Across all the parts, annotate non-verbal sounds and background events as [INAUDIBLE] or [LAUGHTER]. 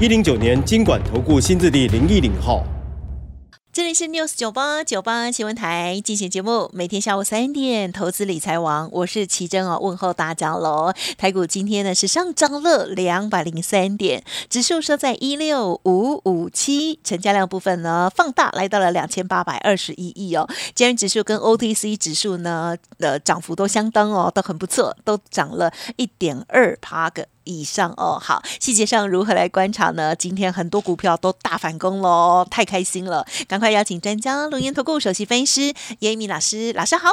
一零九年经管投顾新字第零一零号。这里是 News 九八九八新闻台进行节目，每天下午三点，投资理财王，我是奇珍哦，问候大家喽。台股今天呢是上涨了两百零三点，指数收在一六五五七，成交量部分呢放大来到了两千八百二十一亿哦。今日指数跟 OTC 指数呢的涨幅都相当哦，都很不错，都涨了一点二趴个。以上哦，好，细节上如何来观察呢？今天很多股票都大反攻喽，太开心了！赶快邀请专家龙岩投顾首席分析师严明老师，老师好。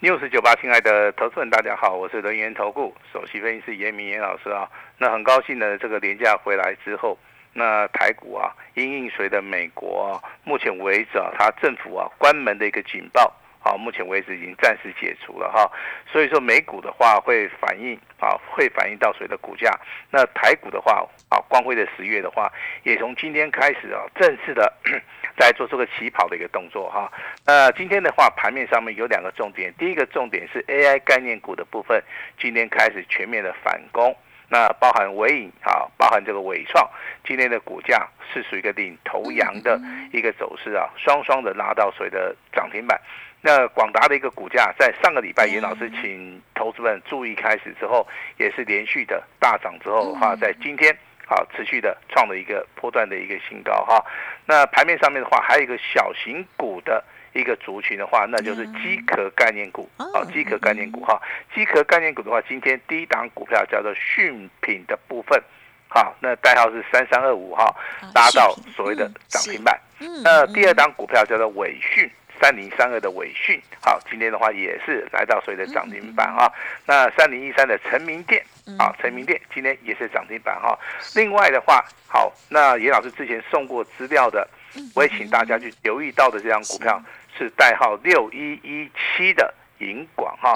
news 九八，亲爱的投资人，大家好，我是龙岩投顾首席分析师严明严老师啊。那很高兴呢，这个年假回来之后，那台股啊，因应随着美国啊目前为止啊，它政府啊关门的一个警报。好，目前为止已经暂时解除了哈，所以说美股的话会反映啊，会反映到谁的股价？那台股的话啊，光辉的十月的话，也从今天开始啊，正式的 [CLEARS THROAT] 在做这个起跑的一个动作哈。那今天的话，盘面上面有两个重点，第一个重点是 AI 概念股的部分，今天开始全面的反攻，那包含伟影啊，包含这个伟创，今天的股价是属于一个领头羊的一个走势啊，双双的拉到谁的涨停板。那广达的一个股价，在上个礼拜严老师请投资们注意开始之后，也是连续的大涨之后哈，在今天好持续的创了一个波段的一个新高哈。那盘面上面的话，还有一个小型股的一个族群的话，那就是机壳概念股啊，机壳概念股哈，机壳概念股的话，今天第一档股票叫做讯品的部分，好，那代号是三三二五哈，拉到所谓的涨停板。那第二档股票叫做伟讯。三零三二的伟讯，好，今天的话也是来到所谓的涨停板哈。那三零一三的成名店，啊，成名店今天也是涨停板哈。另外的话，好，那严老师之前送过资料的，我也请大家去留意到的这张股票是代号六一一七的银广哈。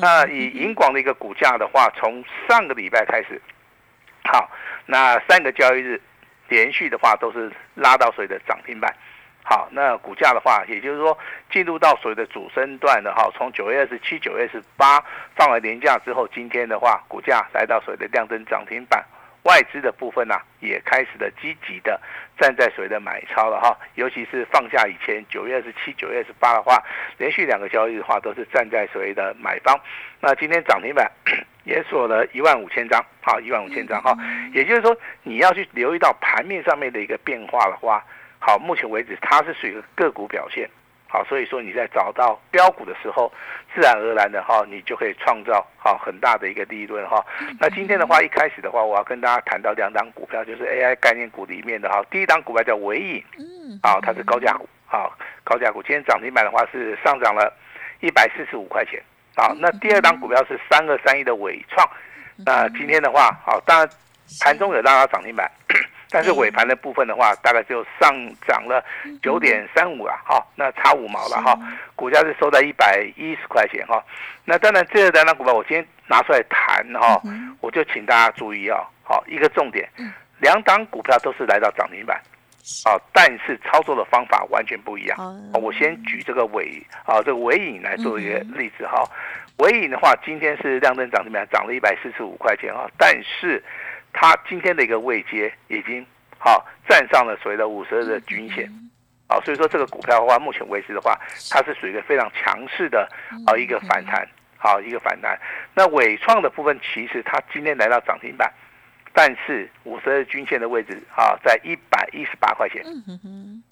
那以银广的一个股价的话，从上个礼拜开始，好，那三个交易日连续的话都是拉到所谓的涨停板。好，那股价的话，也就是说进入到所谓的主升段的哈，从九月二十七、九月二十八放完年假之后，今天的话，股价来到所谓的亮灯涨停板，外资的部分呢，也开始的积极的站在所谓的买超了哈，尤其是放假以前九月二十七、九月二十八的话，连续两个交易的话都是站在所谓的买方，那今天涨停板也锁了一万五千张，好，一万五千张哈，也就是说你要去留意到盘面上面的一个变化的话。好，目前为止它是属于个股表现，好，所以说你在找到标股的时候，自然而然的哈，你就可以创造好很大的一个利润哈。那今天的话，一开始的话，我要跟大家谈到两档股票，就是 AI 概念股里面的哈，第一档股票叫伟影，嗯，好，它是高价股，好，高价股，今天涨停板的话是上涨了一百四十五块钱，好，那第二档股票是三二三一的伟创，那今天的话，好，当然盘中有让它涨停板。但是尾盘的部分的话，大概就上涨了九点三五啊，哈，那差五毛了哈，股价是收在一百一十块钱哈。那当然，这两档股票我今天拿出来谈哈，我就请大家注意啊，好，一个重点，两档股票都是来到涨停板，啊，但是操作的方法完全不一样。我先举这个尾啊，这个尾影来做一个例子哈。尾影的话，今天是亮灯涨停板，涨了一百四十五块钱啊，但是。它今天的一个位阶已经好站上了所谓的五十日的均线，啊，所以说这个股票的话，目前为止的话，它是属于一个非常强势的啊一个反弹，好一个反弹。那伟创的部分，其实它今天来到涨停板，但是五十日均线的位置啊，在一百一十八块钱，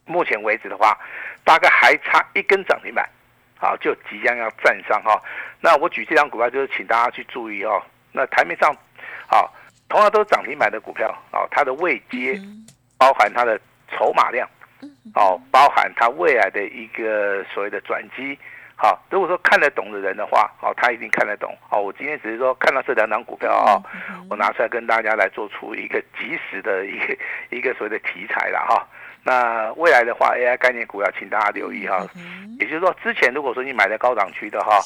目前为止的话，大概还差一根涨停板，好就即将要站上哈。那我举这张股票，就是请大家去注意哦。那台面上，好。同样都是涨停板的股票哦，它的位阶包含它的筹码量，哦，包含它未来的一个所谓的转机，好，如果说看得懂的人的话，好，他一定看得懂。好，我今天只是说看到这两档股票啊，我拿出来跟大家来做出一个及时的一个 [LAUGHS] 一个所谓的题材了哈。那未来的话，AI 概念股要请大家留意哈。也就是说，之前如果说你买在高档区的哈，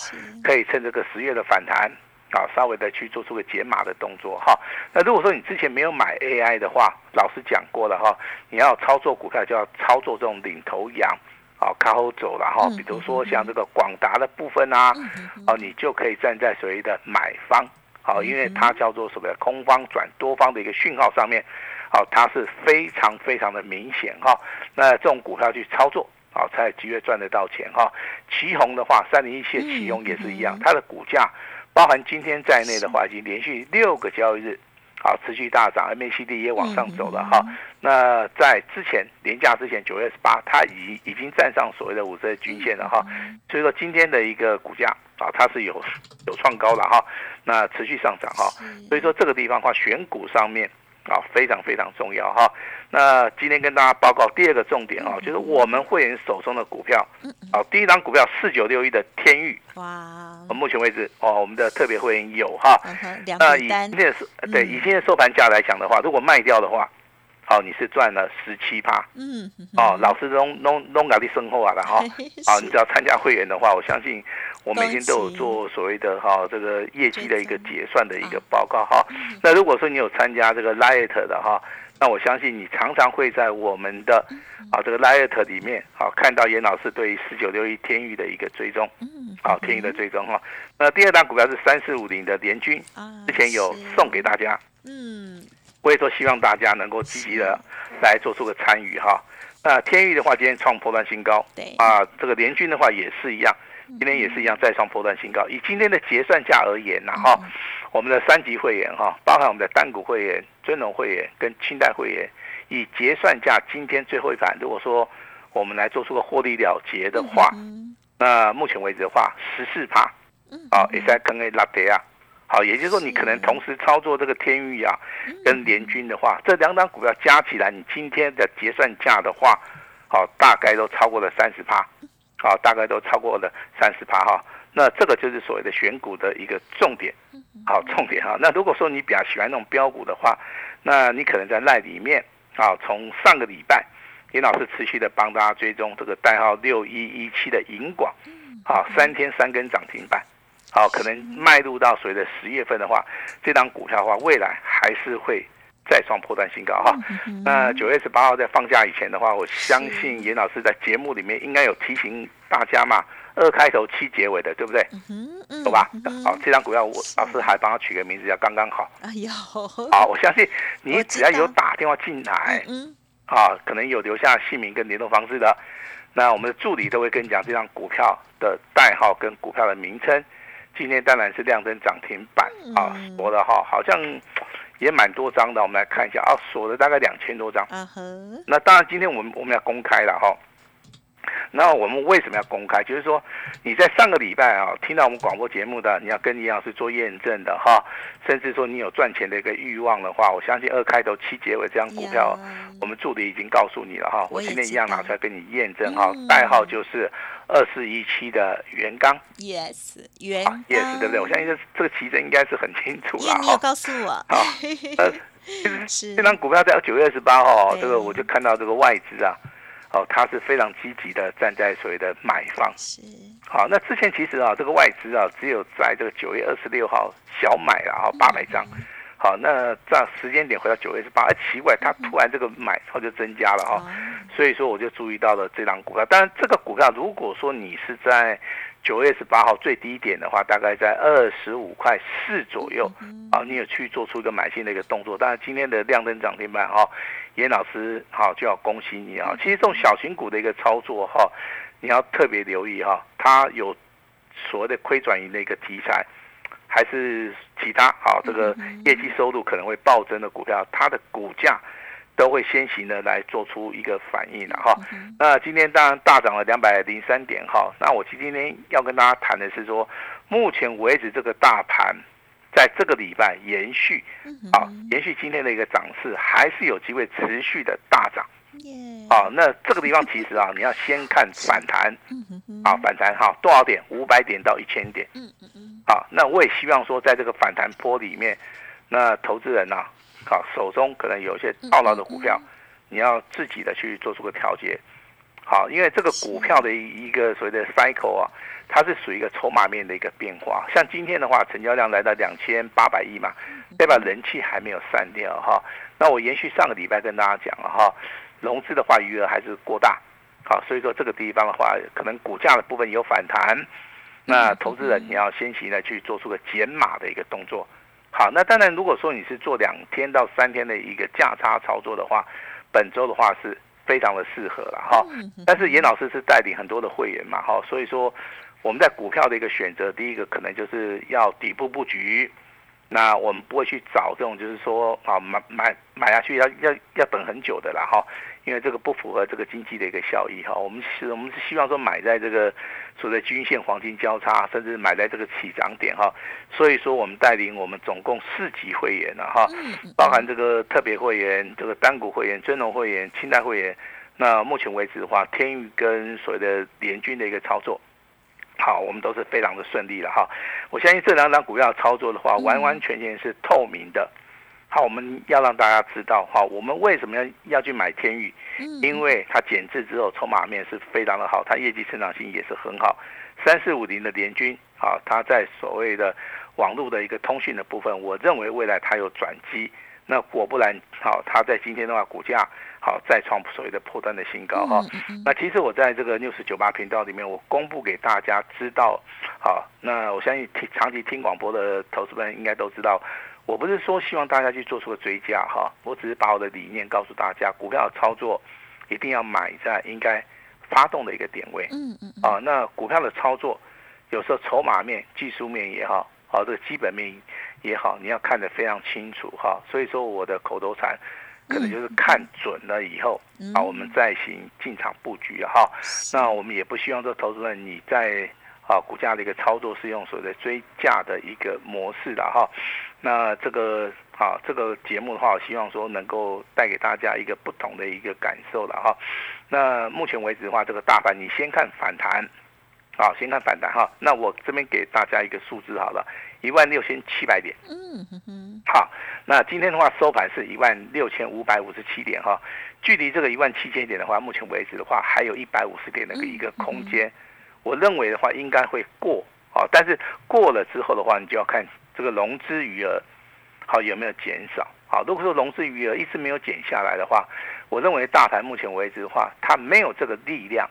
可以趁这个十月的反弹啊，稍微的去做出个解码的动作哈。那如果说你之前没有买 AI 的话，老师讲过了哈，你要操作股票就要操作这种领头羊。啊，靠后走了哈。比如说像这个广达的部分啊，哦，你就可以站在所谓的买方，好，因为它叫做什么空方转多方的一个讯号上面，好，它是非常非常的明显哈。那这种股票去操作，好，才有机会赚得到钱哈。旗宏的话，三零一七的旗宏也是一样，它的股价包含今天在内的话，已经连续六个交易日。好，持续大涨，MACD 也往上走了哈。那在之前年假之前，九月十八，它已已经站上所谓的五日均线了哈。所以说今天的一个股价啊，它是有有创高了哈。那持续上涨哈。所以说这个地方的话，选股上面啊非常非常重要哈。那今天跟大家报告第二个重点啊，就是我们会员手中的股票，啊，第一张股票四九六一的天域，哇，目前为止哦，我们的特别会员有哈，那以今天是对以今天收盘价来讲的话，如果卖掉的话，好，你是赚了十七趴，嗯，哦，老师弄弄弄搞的身后啊了哈，好，你只要参加会员的话，我相信我每天都有做所谓的哈这个业绩的一个结算的一个报告哈，那如果说你有参加这个 Light 的哈。那我相信你常常会在我们的啊这个 Light 里面啊看到严老师对四九六一天域的一个追踪，啊天域的追踪哈。那第二档股票是三四五零的联军，之前有送给大家，嗯，我也说希望大家能够积极的来做出个参与哈。那天域的话今天创破断新高，对。啊，这个联军的话也是一样，今天也是一样再创破断新高。以今天的结算价而言呢哈。我们的三级会员哈，包含我们的单股会员、尊龙会员跟清代会员，以结算价今天最后一盘，如果说我们来做出个获利了结的话，那目前为止的话十四趴，好，也在跟 A 拉跌啊，好，也就是说你可能同时操作这个天域啊跟联军的话，这两档股票加起来，你今天的结算价的话，好，大概都超过了三十趴，好，大概都超过了三十趴哈。那这个就是所谓的选股的一个重点，好重点哈。那如果说你比较喜欢那种标股的话，那你可能在赖里面啊，从上个礼拜，严老师持续的帮大家追踪这个代号六一一七的银广，好三天三根涨停板，好可能迈入到所谓的十月份的话，这张股票的话，未来还是会再创破断新高哈。那九月十八号在放假以前的话，我相信严老师在节目里面应该有提醒大家嘛。二开头七结尾的，对不对？懂吧？好，这张股票我老师还帮他取个名字叫刚刚好。哎呦，好，我相信你只要有打电话进来，嗯，啊，可能有留下姓名跟联络方式的，那我们的助理都会跟你讲这张股票的代号跟股票的名称。今天当然是亮灯涨停板啊，我的哈，好像也蛮多张的。我们来看一下啊，锁了大概两千多张。嗯哼，那当然今天我们我们要公开了哈。那我们为什么要公开？就是说，你在上个礼拜啊，听到我们广播节目的，你要跟李老师做验证的哈，甚至说你有赚钱的一个欲望的话，我相信二开头七结尾这张股票，我们助理已经告诉你了哈。我今天一样拿出来跟你验证哈，代号就是二四一七的元刚。Yes，元 Yes，对不对？我相信这这个奇珍应该是很清楚了哈。你有告诉我。[LAUGHS] 好，这张股票在九月二十八号，这个我就看到这个外资啊。哦，他是非常积极的站在所谓的买方。是。好，那之前其实啊，这个外资啊，只有在这个九月二十六号小买了哈八百张。好，那这时间点回到九月十八，哎，奇怪，他突然这个买超就增加了哈。所以说我就注意到了这张股票。当然，这个股票如果说你是在九月十八号最低点的话，大概在二十五块四左右。啊，你有去做出一个买进的一个动作。当然，今天的亮灯涨停板哈。严老师，好就要恭喜你啊！其实这种小型股的一个操作哈，你要特别留意哈，它有所谓的亏转盈的一个题材，还是其他好这个业绩收入可能会暴增的股票，它的股价都会先行的来做出一个反应了哈。那今天当然大涨了两百零三点哈，那我今天要跟大家谈的是说，目前为止这个大盘。在这个礼拜延续，啊，延续今天的一个涨势，还是有机会持续的大涨，耶，好，那这个地方其实啊，[LAUGHS] 你要先看反弹，啊，反弹哈，多少点？五百点到一千点。嗯嗯嗯，好，那我也希望说，在这个反弹波里面，那投资人呐、好，手中可能有一些套牢的股票，你要自己的去做出个调节。好，因为这个股票的一一个所谓的 cycle 啊，它是属于一个筹码面的一个变化。像今天的话，成交量来到两千八百亿嘛，代表人气还没有散掉哈。那我延续上个礼拜跟大家讲了哈，融资的话余额还是过大，好，所以说这个地方的话，可能股价的部分有反弹，那投资人你要先行的去做出个减码的一个动作。好，那当然如果说你是做两天到三天的一个价差操作的话，本周的话是非常的适合了哈。但是严老师是带领很多的会员嘛哈，所以说我们在股票的一个选择，第一个可能就是要底部布局。那我们不会去找这种，就是说啊买买买下去要要要等很久的啦哈，因为这个不符合这个经济的一个效益哈。我们是我们是希望说买在这个所谓的均线黄金交叉，甚至买在这个起涨点哈。所以说我们带领我们总共四级会员了哈，包含这个特别会员、这个单股会员、尊荣会员、清代会员。那目前为止的话，天宇跟所谓的联军的一个操作。好，我们都是非常的顺利了哈。我相信这两档股票操作的话，完完全全是透明的。好，我们要让大家知道哈，我们为什么要要去买天宇？因为它减资之后筹码面是非常的好，它业绩成长性也是很好。三四五零的联军啊，它在所谓的网络的一个通讯的部分，我认为未来它有转机。那果不然，好，它在今天的话，股价好再创所谓的破断的新高哈。那其实我在这个六十九八频道里面，我公布给大家知道，好，那我相信听长期听广播的投资们应该都知道，我不是说希望大家去做出个追加哈，我只是把我的理念告诉大家，股票的操作一定要买在应该发动的一个点位。嗯嗯啊，那股票的操作有时候筹码面、技术面也好，好这个基本面也好，你要看得非常清楚哈。所以说我的口头禅可能就是看准了以后啊，我们再行进场布局哈。那我们也不希望说投资人你在啊股价的一个操作是用所谓的追价的一个模式的哈。那这个啊这个节目的话，我希望说能够带给大家一个不同的一个感受了哈。那目前为止的话，这个大盘你先看反弹。好，先看反弹哈。那我这边给大家一个数字好了，一万六千七百点。嗯哼哼，好，那今天的话收盘是一万六千五百五十七点哈，距离这个一万七千点的话，目前为止的话还有一百五十点的一个空间。我认为的话应该会过啊，但是过了之后的话，你就要看这个融资余额好有没有减少。好，如果说融资余额一直没有减下来的话，我认为大盘目前为止的话，它没有这个力量。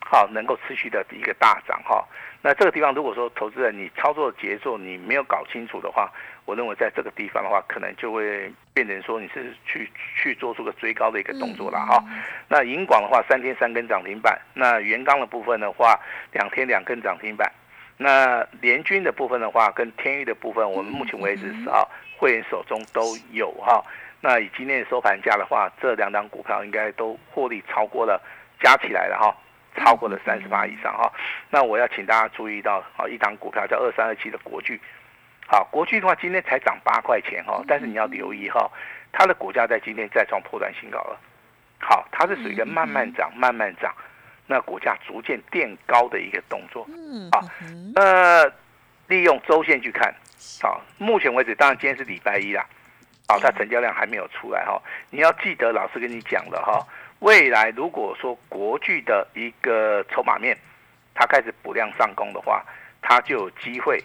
好，能够持续的一个大涨哈。那这个地方，如果说投资人你操作节奏你没有搞清楚的话，我认为在这个地方的话，可能就会变成说你是去去做出个追高的一个动作了哈。那银广的话，三天三根涨停板；那元刚的部分的话，两天两根涨停板；那联军的部分的话，跟天域的部分，我们目前为止是啊，会员手中都有哈。那以今天的收盘价的话，这两档股票应该都获利超过了，加起来了哈。超过了三十八以上哈，那我要请大家注意到啊，一档股票叫二三二七的国巨，好，国巨的话今天才涨八块钱哈，但是你要留意哈，它的股价在今天再创破断新高了，好，它是属于一个慢慢涨、慢慢涨，那股价逐渐垫高的一个动作，嗯，啊，呃，利用周线去看，好，目前为止，当然今天是礼拜一啦，好，它成交量还没有出来哈，你要记得老师跟你讲的哈。未来如果说国巨的一个筹码面，它开始补量上攻的话，它就有机会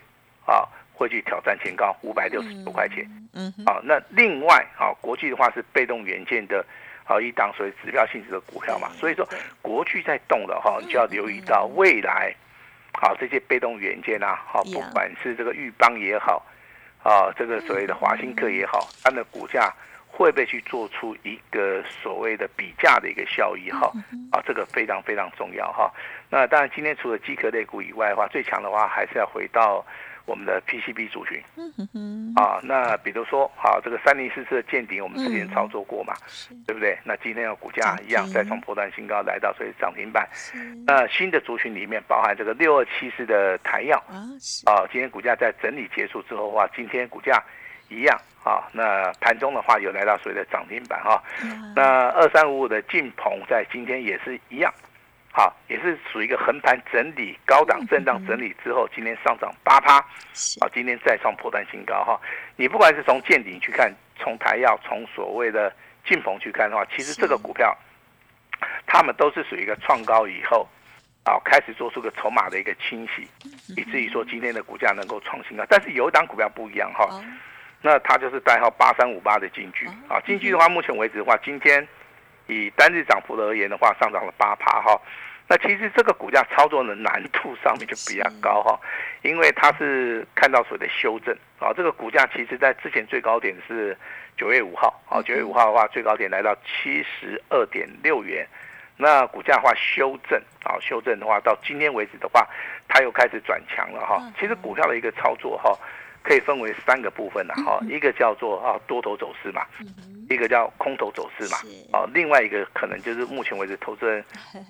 啊，会去挑战前高五百六十多块钱。嗯，好，那另外啊，国巨的话是被动元件的，好一档所谓指标性质的股票嘛，所以说国巨在动的哈，你就要留意到未来，好这些被动元件啊，好不管是这个玉邦也好，啊这个所谓的华新科也好，它的股价。会不会去做出一个所谓的比价的一个效益哈？啊，这个非常非常重要哈。那当然，今天除了机壳类股以外的话，最强的话还是要回到我们的 PCB 族群。啊，那比如说，好，这个三零四四的见顶，我们之前操作过嘛，对不对？那今天的股价一样再从波段新高来到所以涨停板。那新的族群里面包含这个六二七四的台药啊，今天股价在整理结束之后的话，今天股价。一样啊，那盘中的话有来到所谓的涨停板哈。那二三五五的晋鹏在今天也是一样，好，也是属于一个横盘整理、高档震荡整理之后，今天上涨八趴，啊，今天再创破断新高哈。你不管是从见顶去看，从台药，从所谓的进鹏去看的话，其实这个股票，他们都是属于一个创高以后。啊，开始做出个筹码的一个清洗，以至于说今天的股价能够创新高。但是有一档股票不一样哈，那它就是代号八三五八的金居啊。金居的话，目前为止的话，今天以单日涨幅而言的话，上涨了八趴哈。那其实这个股价操作的难度上面就比较高哈，因为它是看到所谓的修正啊。这个股价其实在之前最高点是九月五号啊，九月五号的话最高点来到七十二点六元。那股价的话修正啊，修正的话到今天为止的话，它又开始转强了哈。其实股票的一个操作哈，可以分为三个部分的哈，一个叫做啊多头走势嘛，一个叫空头走势嘛，啊，另外一个可能就是目前为止投资人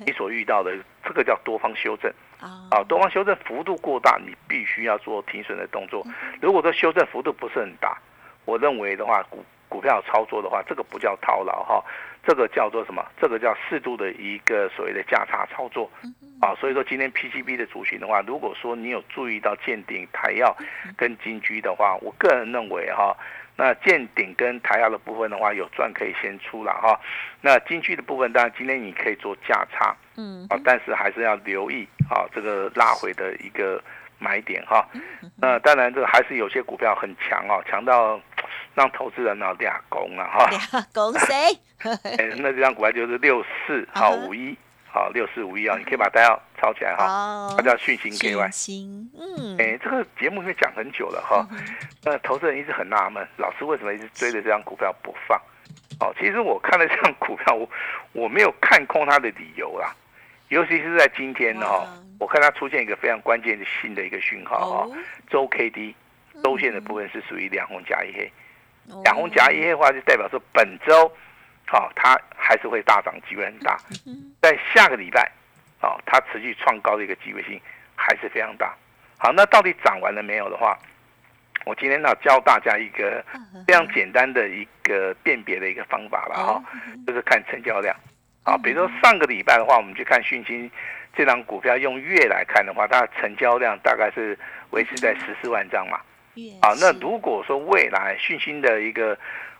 你所遇到的这个叫多方修正啊，多方修正幅度过大，你必须要做停损的动作。如果说修正幅度不是很大，我认为的话股股票操作的话，这个不叫套牢哈。这个叫做什么？这个叫适度的一个所谓的价差操作，啊，所以说今天 PCB 的族群的话，如果说你有注意到见顶、台药跟金居的话，我个人认为哈，那见顶跟台药的部分的话，有赚可以先出了哈。那金居的部分，当然今天你可以做价差，嗯，啊，但是还是要留意啊，这个拉回的一个买点哈。那当然，这个还是有些股票很强哦，强到。让投资人呢俩攻啊哈，俩攻谁？[LAUGHS] 哎，那这张股票就是六四好五一，好六四五一啊，你可以把大家抄起来哈。它叫讯星 KY，嗯，哎，这个节目因为讲很久了哈，那投资人一直很纳闷，老师为什么一直追着这张股票不放？哦，其实我看了这张股票，我我没有看空它的理由啦，尤其是在今天哈，我看它出现一个非常关键的新的一个讯号哈，周 K D 周线的部分是属于两红加一黑。两红加一黑的话，就代表说本周，好，它还是会大涨，机会很大。在下个礼拜，哦，它持续创高的一个机会性还是非常大。好，那到底涨完了没有的话，我今天要教大家一个非常简单的一个辨别的一个方法了哈，就是看成交量。啊，比如说上个礼拜的话，我们去看讯息这张股票用月来看的话，它的成交量大概是维持在十四万张嘛。啊，那如果说未来讯星的一个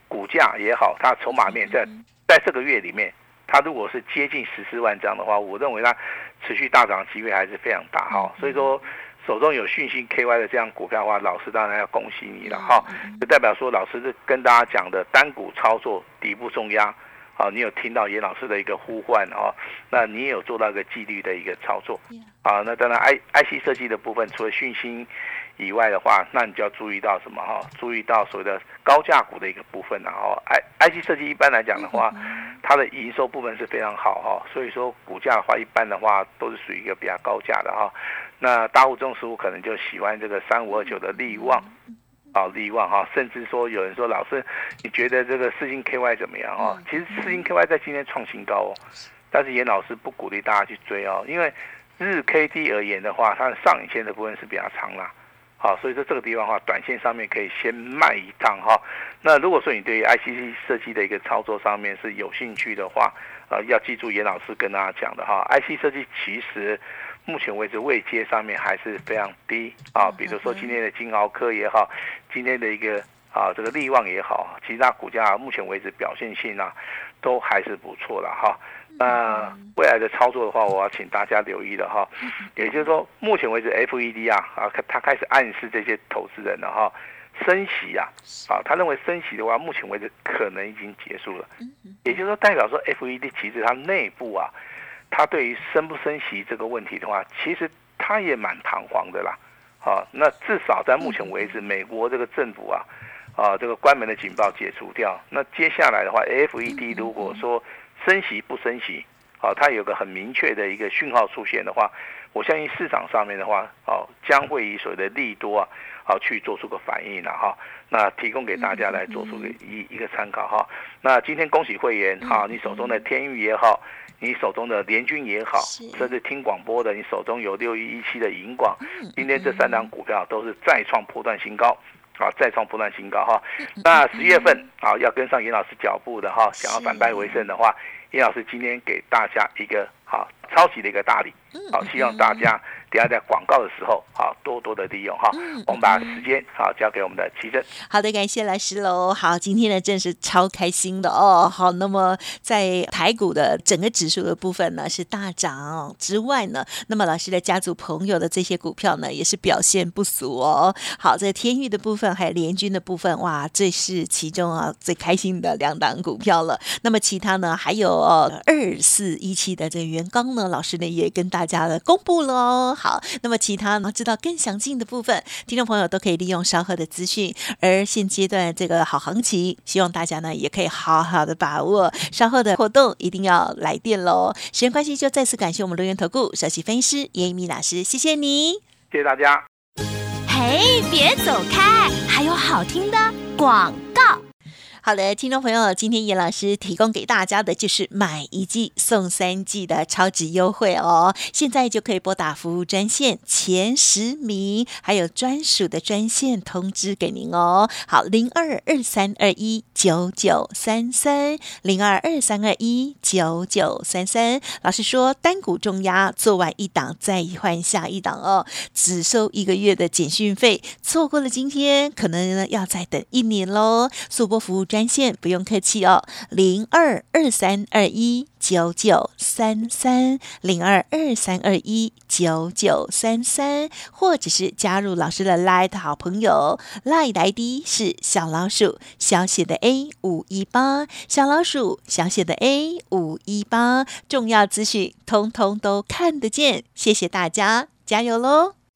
股价也好，它筹码面在在这个月里面，它如果是接近十四万张的话，我认为它持续大涨的机会还是非常大哈。所以说，手中有讯息 KY 的这样股票的话，老师当然要恭喜你了哈。就代表说，老师是跟大家讲的单股操作底部重压，好，你有听到严老师的一个呼唤哦，那你也有做到一个纪律的一个操作，啊，那当然 I IC 设计的部分，除了讯星。以外的话，那你就要注意到什么哈？注意到所谓的高价股的一个部分，然后 I I C 设计一般来讲的话，它的营收部分是非常好哈，所以说股价的话，一般的话都是属于一个比较高价的哈。那大户中实物可能就喜欢这个三五二九的利旺，啊利旺哈，甚至说有人说老师，你觉得这个四星 K Y 怎么样啊？其实四星 K Y 在今天创新高哦，但是严老师不鼓励大家去追哦，因为日 K D 而言的话，它的上影线的部分是比较长啦。好，所以说这个地方的话，短线上面可以先卖一趟哈。那如果说你对于 ICC 设计的一个操作上面是有兴趣的话，呃，要记住严老师跟大家讲的哈，IC 设计其实目前为止位阶上面还是非常低啊。比如说今天的金豪科也好，今天的一个啊这个利旺也好，其他股价目前为止表现性啊都还是不错的哈。那未来的操作的话，我要请大家留意了哈。[LAUGHS] 也就是说，目前为止，FED 啊啊，它开始暗示这些投资人了哈，升息啊啊，他认为升息的话，目前为止可能已经结束了。也就是说，代表说，FED 其实它内部啊，它对于升不升息这个问题的话，其实它也蛮彷徨的啦。好，那至少在目前为止，美国这个政府啊啊，这个关门的警报解除掉，那接下来的话，FED 如果说升息不升息，好，它有个很明确的一个讯号出现的话，我相信市场上面的话，哦，将会以所谓的利多啊，好去做出个反应了哈。那提供给大家来做出个一一个参考哈。那今天恭喜会员哈，你手中的天域也好，你手中的联军也好，甚至听广播的，你手中有六一一七的银广，今天这三档股票都是再创破断新高。啊再创不断新高哈。[LAUGHS] 那十月份啊要跟上严老师脚步的哈，想要反败为胜的话，严老师今天给大家一个好超级的一个大礼，好希望大家。等下在广告的时候，好多多的利用哈。我们把时间好交给我们的奇珍。好的，感谢老师喽。好，今天呢真是超开心的哦。好，那么在台股的整个指数的部分呢是大涨之外呢，那么老师的家族朋友的这些股票呢也是表现不俗哦。好，在天域的部分还有联军的部分，哇，这是其中啊最开心的两档股票了。那么其他呢还有二四一七的这个元刚呢，老师呢也跟大家的公布了哦。好，那么其他呢？知道更详尽的部分，听众朋友都可以利用稍后的资讯。而现阶段这个好行情，希望大家呢也可以好好的把握。稍后的活动一定要来电喽！时间关系，就再次感谢我们留言投顾首席分析师叶一米老师，谢谢你，谢谢大家。嘿，别走开，还有好听的广告。好的，听众朋友，今天严老师提供给大家的就是买一季送三季的超值优惠哦！现在就可以拨打服务专线前十名，还有专属的专线通知给您哦。好，零二二三二一九九三三，零二二三二一九九三三。老师说，单股重压，做完一档再换下一档哦，只收一个月的简讯费，错过了今天，可能呢要再等一年喽。速播服务。专线不用客气哦，零二二三二一九九三三零二二三二一九九三三，或者是加入老师的 Light 好朋友，Light ID 是小老鼠小写的 A 五一八，小老鼠小写的 A 五一八，重要资讯通通都看得见，谢谢大家，加油喽！